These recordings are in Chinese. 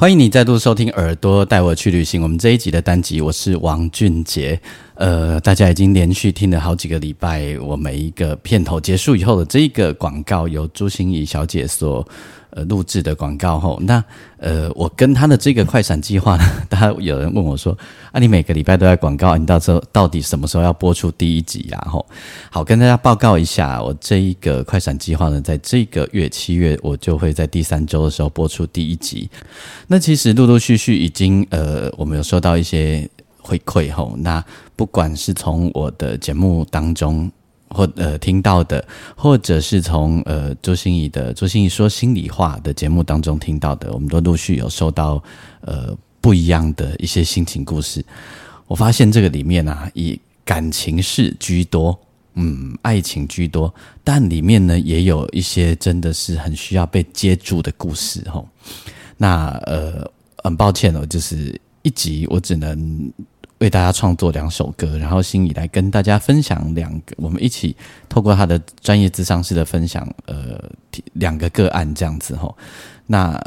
欢迎你再度收听《耳朵带我去旅行》。我们这一集的单集，我是王俊杰。呃，大家已经连续听了好几个礼拜，我每一个片头结束以后的这一个广告，由朱心怡小姐所。呃，录制的广告后，那呃，我跟她的这个快闪计划呢，大家有人问我说：“啊，你每个礼拜都在广告，你到时候到底什么时候要播出第一集呀？”吼，好，跟大家报告一下，我这一个快闪计划呢，在这个月七月，我就会在第三周的时候播出第一集。那其实陆陆续续已经呃，我们有收到一些回馈吼，那不管是从我的节目当中。或呃听到的，或者是从呃周心怡的周心怡说心里话的节目当中听到的，我们都陆续有收到呃不一样的一些心情故事。我发现这个里面啊，以感情事居多，嗯，爱情居多，但里面呢也有一些真的是很需要被接住的故事哈。那呃很抱歉哦，就是一集我只能。为大家创作两首歌，然后心里来跟大家分享两个，我们一起透过他的专业智商师的分享，呃，两个个案这样子吼。那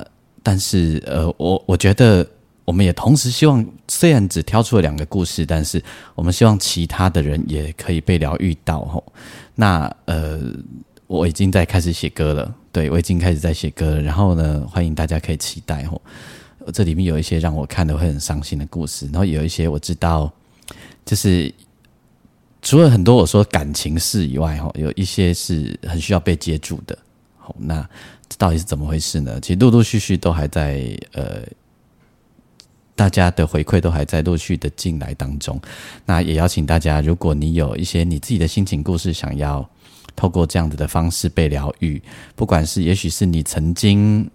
但是呃，我我觉得我们也同时希望，虽然只挑出了两个故事，但是我们希望其他的人也可以被疗愈到吼。那呃，我已经在开始写歌了，对我已经开始在写歌了，然后呢，欢迎大家可以期待吼。这里面有一些让我看的会很伤心的故事，然后有一些我知道，就是除了很多我说感情事以外，哈，有一些是很需要被接住的。好，那这到底是怎么回事呢？其实陆陆续续都还在，呃，大家的回馈都还在陆续的进来当中。那也邀请大家，如果你有一些你自己的心情故事，想要透过这样子的方式被疗愈，不管是也许是你曾经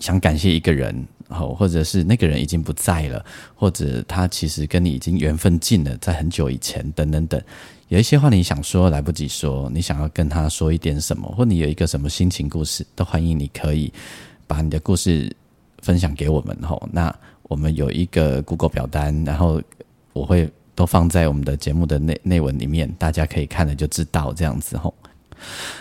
想感谢一个人。好，或者是那个人已经不在了，或者他其实跟你已经缘分尽了，在很久以前，等等等，有一些话你想说来不及说，你想要跟他说一点什么，或你有一个什么心情故事，都欢迎你可以把你的故事分享给我们。吼，那我们有一个 Google 表单，然后我会都放在我们的节目的内内文里面，大家可以看了就知道这样子吼。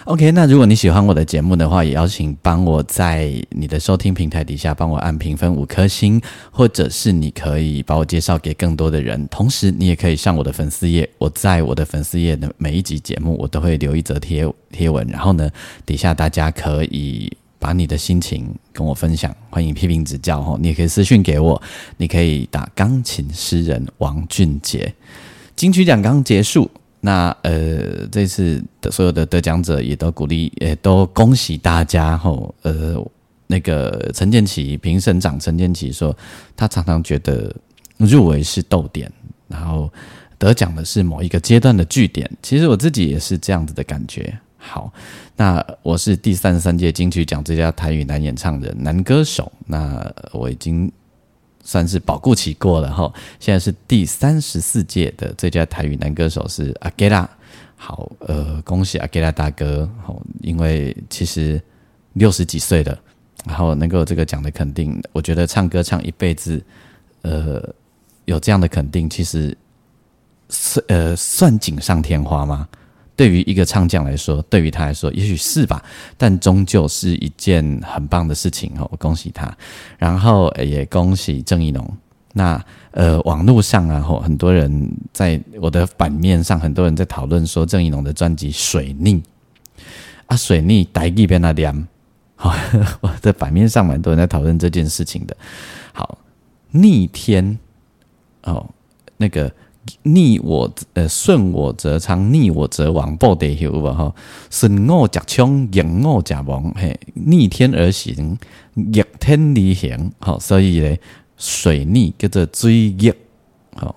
OK，那如果你喜欢我的节目的话，也邀请帮我在你的收听平台底下帮我按评分五颗星，或者是你可以把我介绍给更多的人。同时，你也可以上我的粉丝页，我在我的粉丝页的每一集节目，我都会留一则贴贴文，然后呢，底下大家可以把你的心情跟我分享，欢迎批评指教哦。你也可以私讯给我，你可以打钢琴诗人王俊杰。金曲奖刚结束。那呃，这次的所有的得奖者也都鼓励，也都恭喜大家吼。呃，那个陈建奇评审长陈建奇说，他常常觉得入围是逗点，然后得奖的是某一个阶段的据点。其实我自己也是这样子的感觉。好，那我是第三十三届金曲奖最佳台语男演唱人、男歌手。那我已经算是保固期过了哈。现在是第三十四届的最佳台语男歌手是阿给拉，好，呃，恭喜阿给拉大哥，好，因为其实六十几岁了，然后能够这个奖的肯定，我觉得唱歌唱一辈子，呃，有这样的肯定，其实算呃算锦上添花吗？对于一个唱将来说，对于他来说，也许是吧，但终究是一件很棒的事情哦，我恭喜他，然后也恭喜郑义农。那呃，网络上啊，吼，很多人在我的版面上，很多人在讨论说郑义农的专辑《水逆》啊，《水逆》台一边那凉，好，我的版面上蛮多人在讨论这件事情的。好，逆天哦，那个。逆我呃顺我则昌，逆我则亡，报得有吧哈？顺我则昌，逆我则亡，嘿，逆天而行，逆天而行，好，所以咧水逆叫做水逆，好，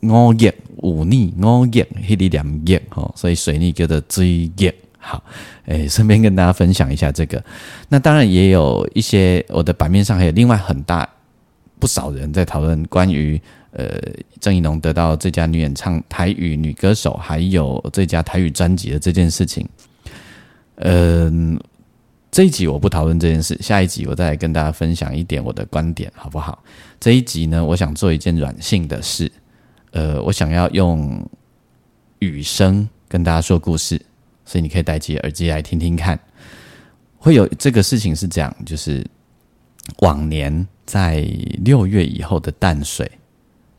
我逆五逆，我逆迄啲两逆，好，所以水逆叫做水逆，好，诶，顺便跟大家分享一下这个。那当然也有一些我的版面上还有另外很大不少人在讨论关于。呃，郑怡农得到最佳女演唱台语女歌手，还有最佳台语专辑的这件事情，嗯，这一集我不讨论这件事，下一集我再来跟大家分享一点我的观点，好不好？这一集呢，我想做一件软性的事，呃，我想要用雨声跟大家说故事，所以你可以戴起耳机来听听看。会有这个事情是这样，就是往年在六月以后的淡水。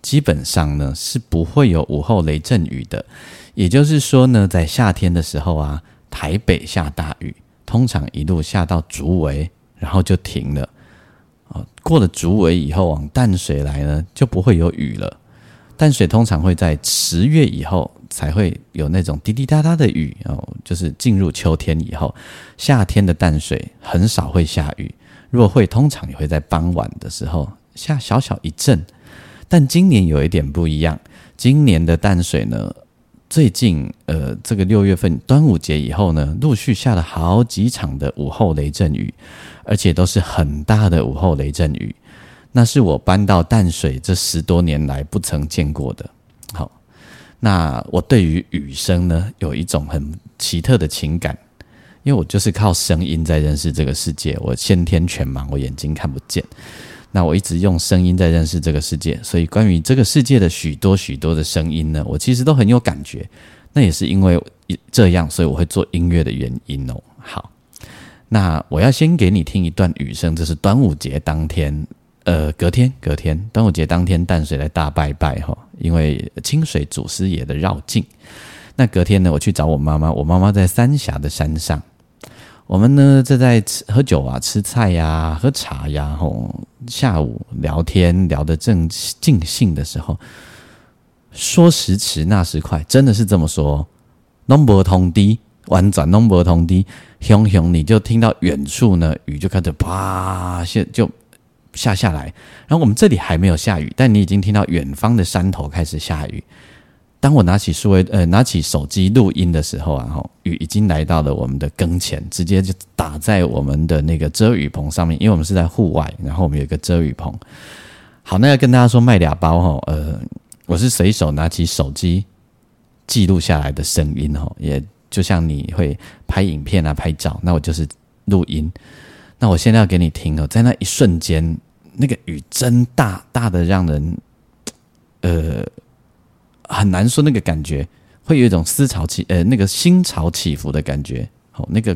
基本上呢是不会有午后雷阵雨的，也就是说呢，在夏天的时候啊，台北下大雨，通常一路下到竹围，然后就停了。啊，过了竹围以后，往淡水来呢，就不会有雨了。淡水通常会在十月以后才会有那种滴滴答答的雨哦，就是进入秋天以后，夏天的淡水很少会下雨。如果会，通常也会在傍晚的时候下小小一阵。但今年有一点不一样，今年的淡水呢，最近呃，这个六月份端午节以后呢，陆续下了好几场的午后雷阵雨，而且都是很大的午后雷阵雨，那是我搬到淡水这十多年来不曾见过的。好，那我对于雨声呢，有一种很奇特的情感，因为我就是靠声音在认识这个世界，我先天全盲，我眼睛看不见。那我一直用声音在认识这个世界，所以关于这个世界的许多许多的声音呢，我其实都很有感觉。那也是因为这样，所以我会做音乐的原因哦。好，那我要先给你听一段雨声，这是端午节当天，呃，隔天，隔天，端午节当天淡水来大拜拜哈，因为清水祖师爷的绕境。那隔天呢，我去找我妈妈，我妈妈在三峡的山上。我们呢，正在吃喝酒啊，吃菜呀，喝茶呀，吼，下午聊天聊得正尽兴的时候，说时迟，那时快，真的是这么说。弄不通滴，婉转弄不通滴，熊熊，你就听到远处呢，雨就开始啪，下就下下来。然后我们这里还没有下雨，但你已经听到远方的山头开始下雨。当我拿起数位呃拿起手机录音的时候啊，哈，雨已经来到了我们的跟前，直接就打在我们的那个遮雨棚上面，因为我们是在户外，然后我们有一个遮雨棚。好，那要跟大家说卖俩包哈，呃，我是随手拿起手机记录下来的声音哈，也就像你会拍影片啊、拍照，那我就是录音。那我现在要给你听哦，在那一瞬间，那个雨真大，大的让人呃。很难说那个感觉，会有一种思潮起，呃，那个心潮起伏的感觉，好，那个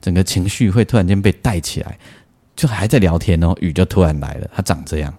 整个情绪会突然间被带起来，就还在聊天哦，雨就突然来了，它长这样。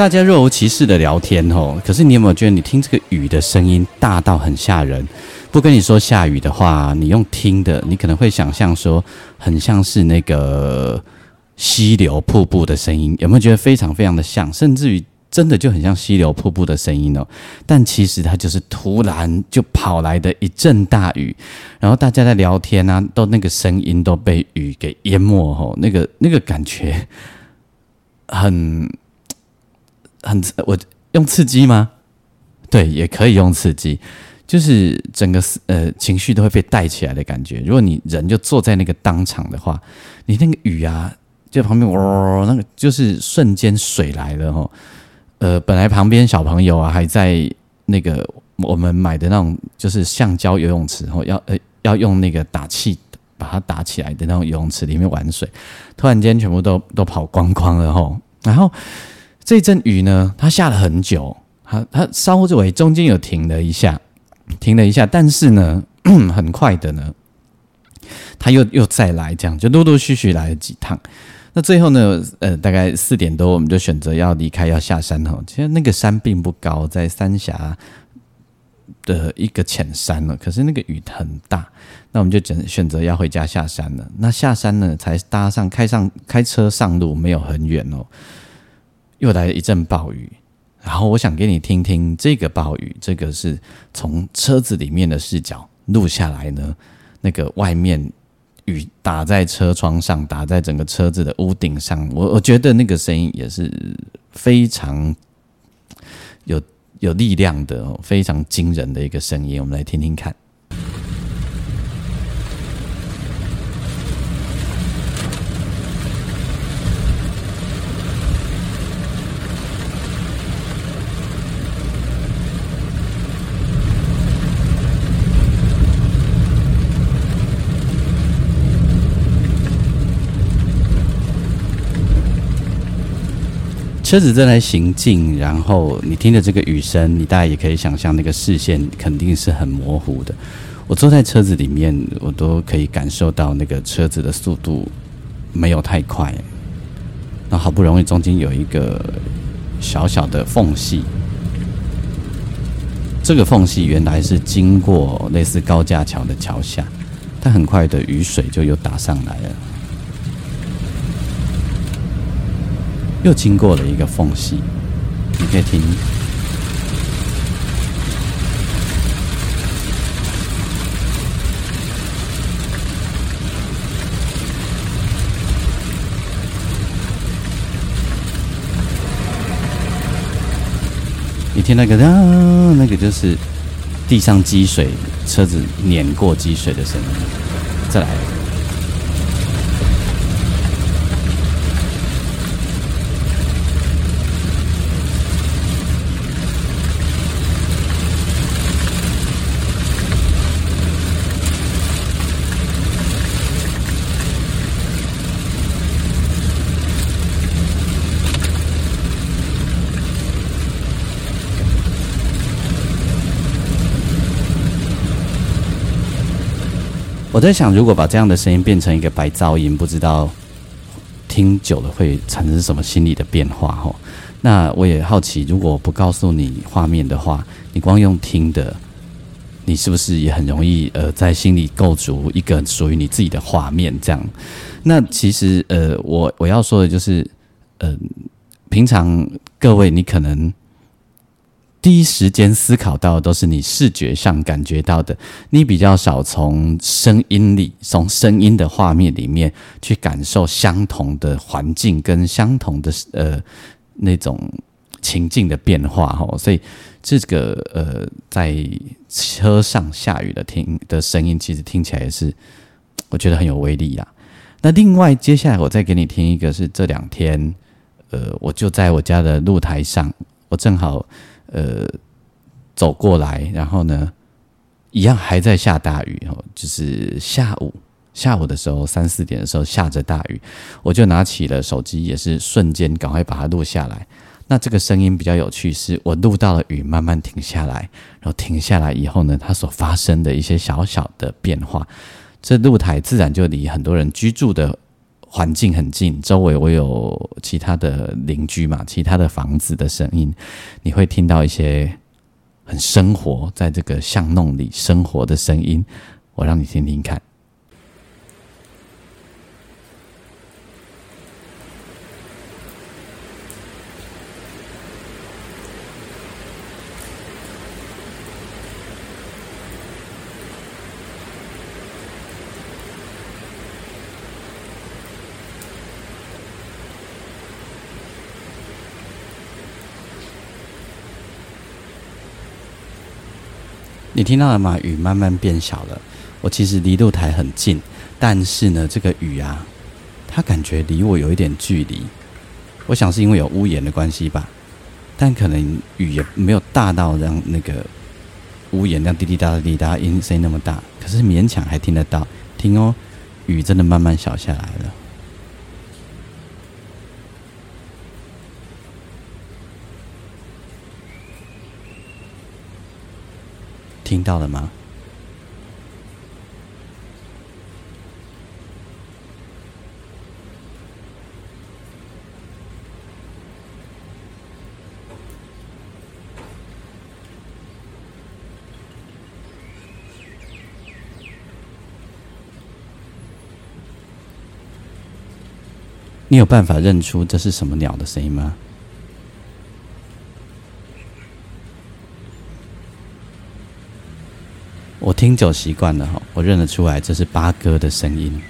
大家若无其事的聊天哦，可是你有没有觉得你听这个雨的声音大到很吓人？不跟你说下雨的话，你用听的，你可能会想象说很像是那个溪流瀑布的声音，有没有觉得非常非常的像？甚至于真的就很像溪流瀑布的声音哦。但其实它就是突然就跑来的一阵大雨，然后大家在聊天啊，都那个声音都被雨给淹没哦，那个那个感觉很很我用刺激吗？对，也可以用刺激。就是整个呃情绪都会被带起来的感觉。如果你人就坐在那个当场的话，你那个雨啊，就旁边哇，那个就是瞬间水来了哈。呃，本来旁边小朋友啊还在那个我们买的那种就是橡胶游泳池，后要呃要用那个打气把它打起来的那种游泳池里面玩水，突然间全部都都跑光光了哈。然后这阵雨呢，它下了很久，它它稍微中间有停了一下。停了一下，但是呢，很快的呢，它又又再来，这样就陆陆续续来了几趟。那最后呢，呃，大概四点多，我们就选择要离开，要下山哈。其实那个山并不高，在三峡的一个浅山了。可是那个雨很大，那我们就选选择要回家下山了。那下山呢，才搭上开上开车上路，没有很远哦，又来了一阵暴雨。然后我想给你听听这个暴雨，这个是从车子里面的视角录下来呢。那个外面雨打在车窗上，打在整个车子的屋顶上，我我觉得那个声音也是非常有有力量的，非常惊人的一个声音。我们来听听看。车子正在行进，然后你听着这个雨声，你大概也可以想象那个视线肯定是很模糊的。我坐在车子里面，我都可以感受到那个车子的速度没有太快。那好不容易中间有一个小小的缝隙，这个缝隙原来是经过类似高架桥的桥下，但很快的雨水就又打上来了。又经过了一个缝隙，你可以听。你听那个，那个就是地上积水，车子碾过积水的声音。再来。我在想，如果把这样的声音变成一个白噪音，不知道听久了会产生什么心理的变化哈？那我也好奇，如果不告诉你画面的话，你光用听的，你是不是也很容易呃在心里构筑一个属于你自己的画面？这样，那其实呃，我我要说的就是，呃，平常各位你可能。第一时间思考到的都是你视觉上感觉到的，你比较少从声音里、从声音的画面里面去感受相同的环境跟相同的呃那种情境的变化哈。所以这个呃在车上下雨的听的声音，其实听起来也是我觉得很有威力呀。那另外接下来我再给你听一个，是这两天呃我就在我家的露台上，我正好。呃，走过来，然后呢，一样还在下大雨哦，就是下午下午的时候三四点的时候下着大雨，我就拿起了手机，也是瞬间赶快把它录下来。那这个声音比较有趣，是我录到了雨慢慢停下来，然后停下来以后呢，它所发生的一些小小的变化，这露台自然就离很多人居住的环境很近，周围我有其他的邻居嘛，其他的房子的声音，你会听到一些很生活在这个巷弄里生活的声音，我让你听听看。你听到了吗？雨慢慢变小了。我其实离露台很近，但是呢，这个雨啊，它感觉离我有一点距离。我想是因为有屋檐的关系吧，但可能雨也没有大到让那个屋檐那样滴滴答答滴答音声那么大，可是勉强还听得到。听哦，雨真的慢慢小下来了。听到了吗？你有办法认出这是什么鸟的声音吗？我听久习惯了哈，我认得出来这是八哥的声音。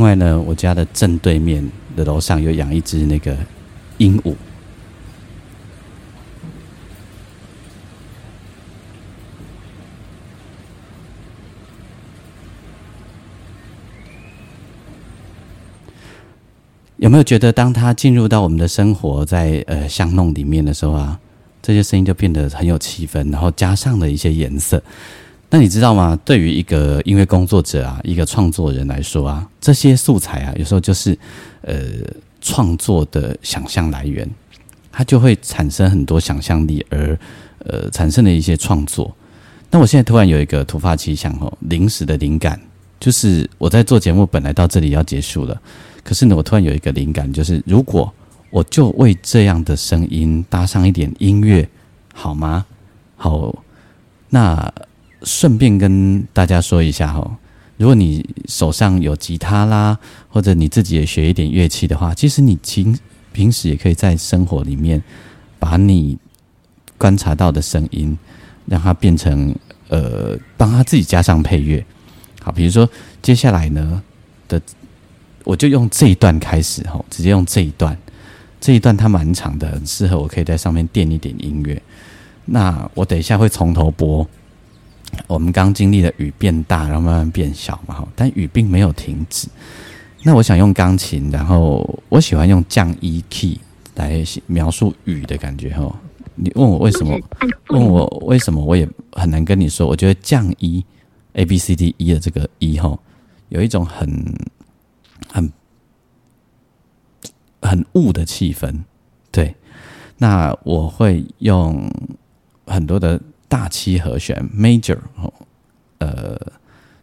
另外呢，我家的正对面的楼上有养一只那个鹦鹉。有没有觉得，当它进入到我们的生活，在呃巷弄里面的时候啊，这些声音就变得很有气氛，然后加上了一些颜色。那你知道吗？对于一个音乐工作者啊，一个创作人来说啊，这些素材啊，有时候就是呃创作的想象来源，它就会产生很多想象力，而呃产生的一些创作。那我现在突然有一个突发奇想哦，临时的灵感，就是我在做节目，本来到这里要结束了，可是呢，我突然有一个灵感，就是如果我就为这样的声音搭上一点音乐，好吗？好，那。顺便跟大家说一下哈，如果你手上有吉他啦，或者你自己也学一点乐器的话，其实你平平时也可以在生活里面把你观察到的声音，让它变成呃，帮他自己加上配乐。好，比如说接下来呢的，我就用这一段开始哈，直接用这一段，这一段它蛮长的，很适合我可以在上面垫一点音乐。那我等一下会从头播。我们刚经历了雨变大，然后慢慢变小嘛，哈，但雨并没有停止。那我想用钢琴，然后我喜欢用降一 key 来描述雨的感觉，哈。你问我为什么？问我为什么？我也很难跟你说。我觉得降一 A B C D E 的这个一，哈，有一种很很很雾的气氛。对，那我会用很多的。大七和弦，major 哦，呃，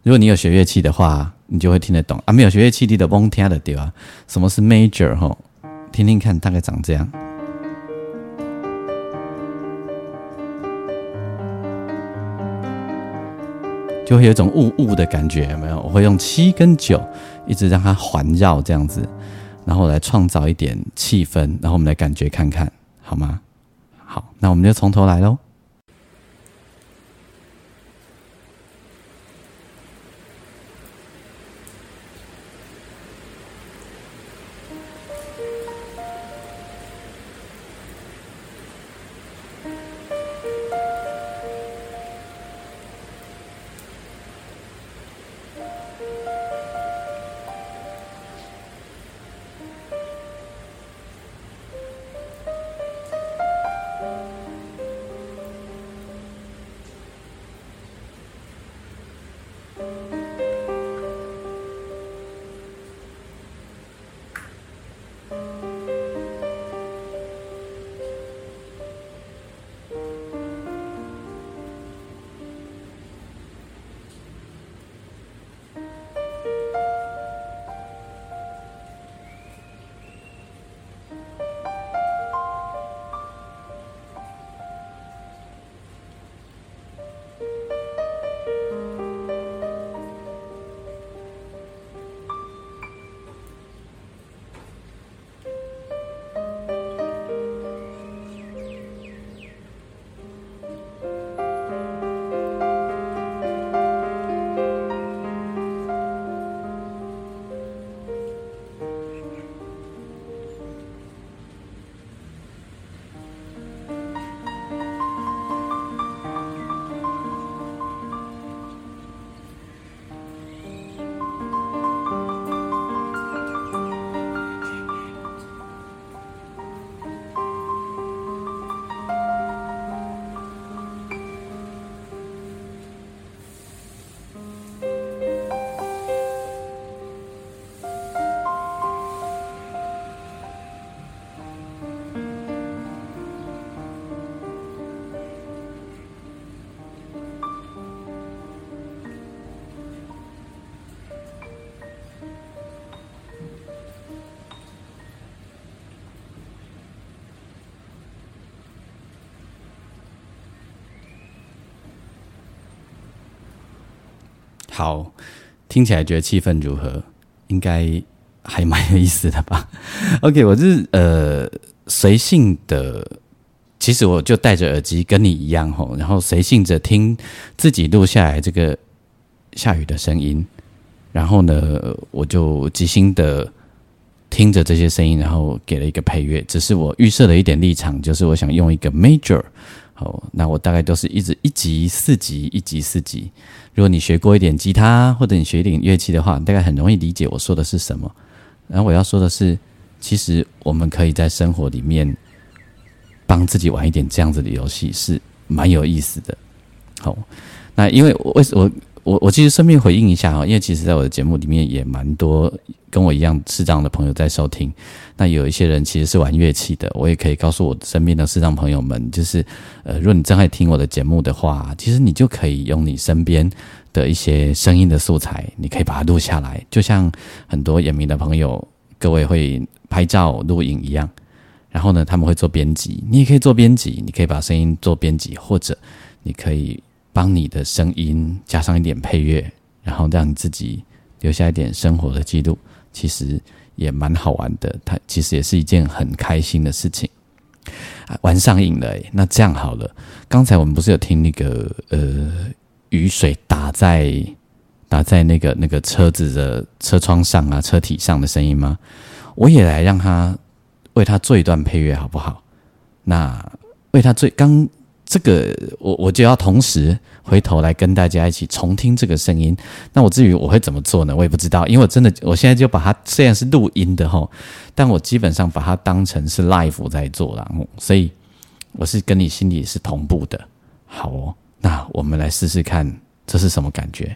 如果你有学乐器的话，你就会听得懂啊。没有学乐器你的蒙听的对吧？什么是 major 哈？听听看，大概长这样，就会有一种雾雾的感觉，有没有？我会用七跟九一直让它环绕这样子，然后来创造一点气氛，然后我们来感觉看看，好吗？好，那我们就从头来喽。好，听起来觉得气氛如何？应该还蛮有意思的吧？OK，我是呃随性的，其实我就戴着耳机跟你一样吼，然后随性着听自己录下来这个下雨的声音，然后呢，我就即兴的听着这些声音，然后给了一个配乐。只是我预设了一点立场，就是我想用一个 major。好，那我大概都是一直一级四级，一级四级。如果你学过一点吉他，或者你学一点乐器的话，大概很容易理解我说的是什么。然后我要说的是，其实我们可以在生活里面帮自己玩一点这样子的游戏，是蛮有意思的。好，那因为为什么？我我其实顺便回应一下哈，因为其实在我的节目里面也蛮多跟我一样视障的朋友在收听。那有一些人其实是玩乐器的，我也可以告诉我身边的视障朋友们，就是呃，如果你正在听我的节目的话，其实你就可以用你身边的一些声音的素材，你可以把它录下来，就像很多眼明的朋友各位会拍照录影一样。然后呢，他们会做编辑，你也可以做编辑，你可以把声音做编辑，或者你可以。帮你的声音加上一点配乐，然后让你自己留下一点生活的记录，其实也蛮好玩的。它其实也是一件很开心的事情。玩上瘾了，那这样好了。刚才我们不是有听那个呃雨水打在打在那个那个车子的车窗上啊车体上的声音吗？我也来让他为他做一段配乐好不好？那为他最刚。这个我我就要同时回头来跟大家一起重听这个声音。那我至于我会怎么做呢？我也不知道，因为我真的我现在就把它虽然是录音的哈，但我基本上把它当成是 live 在做啦，所以我是跟你心里是同步的。好哦，那我们来试试看这是什么感觉。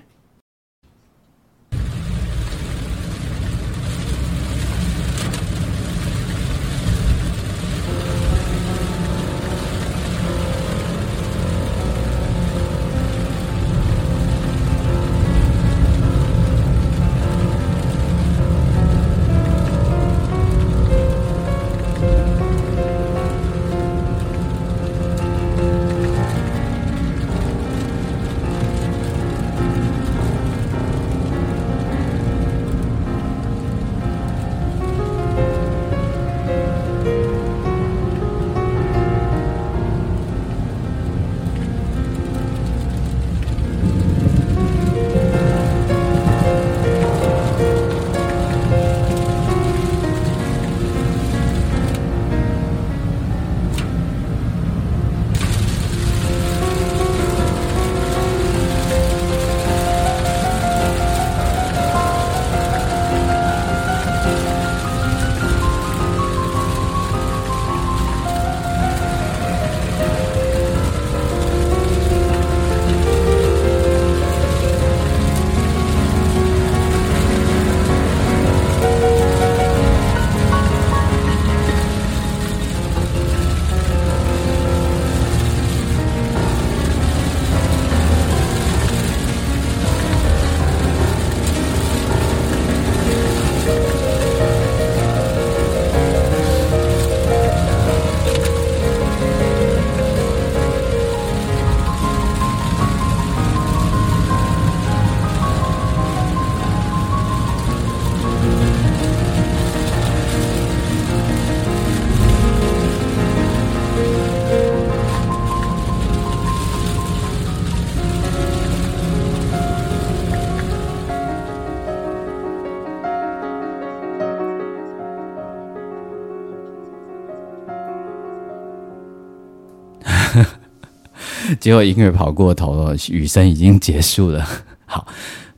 结果音乐跑过头了，雨声已经结束了。好，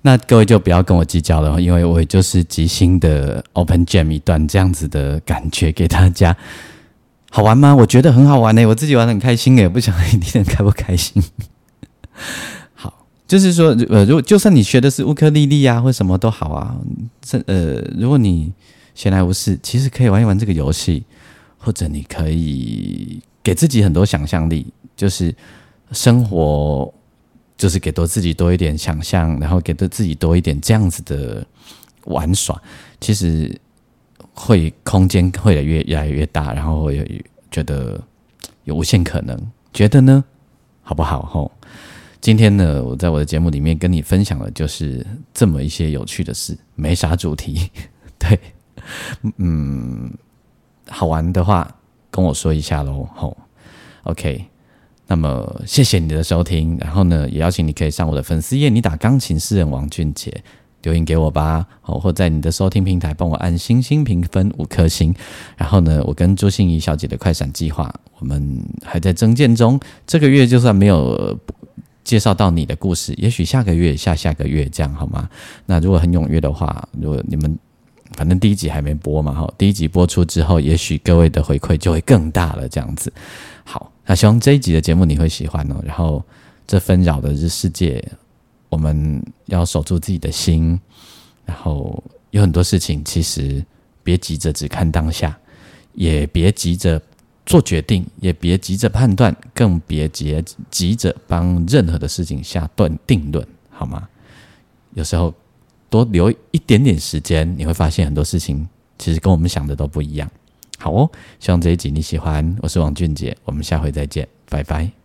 那各位就不要跟我计较了，因为我就是即兴的 open jam 一段这样子的感觉给大家，好玩吗？我觉得很好玩呢，我自己玩的很开心诶，不想你开不开心？好，就是说，呃，如果就算你学的是乌克丽丽啊，或什么都好啊，这呃，如果你闲来无事，其实可以玩一玩这个游戏，或者你可以给自己很多想象力，就是。生活就是给多自己多一点想象，然后给多自己多一点这样子的玩耍，其实会空间会越越来越大，然后会觉得有无限可能，觉得呢好不好？吼，今天呢，我在我的节目里面跟你分享的就是这么一些有趣的事，没啥主题。对，嗯，好玩的话跟我说一下喽。吼，OK。那么谢谢你的收听，然后呢，也邀请你可以上我的粉丝页，你打钢琴诗人王俊杰留言给我吧，好，或在你的收听平台帮我按星星评分五颗星。然后呢，我跟朱心怡小姐的快闪计划，我们还在增建中。这个月就算没有介绍到你的故事，也许下个月、下下个月这样好吗？那如果很踊跃的话，如果你们反正第一集还没播嘛，哈，第一集播出之后，也许各位的回馈就会更大了，这样子。好。那希望这一集的节目你会喜欢哦。然后，这纷扰的这世界，我们要守住自己的心。然后，有很多事情，其实别急着只看当下，也别急着做决定，也别急着判断，更别急急着帮任何的事情下断定论，好吗？有时候多留一点点时间，你会发现很多事情其实跟我们想的都不一样。好哦，希望这一集你喜欢。我是王俊杰，我们下回再见，拜拜。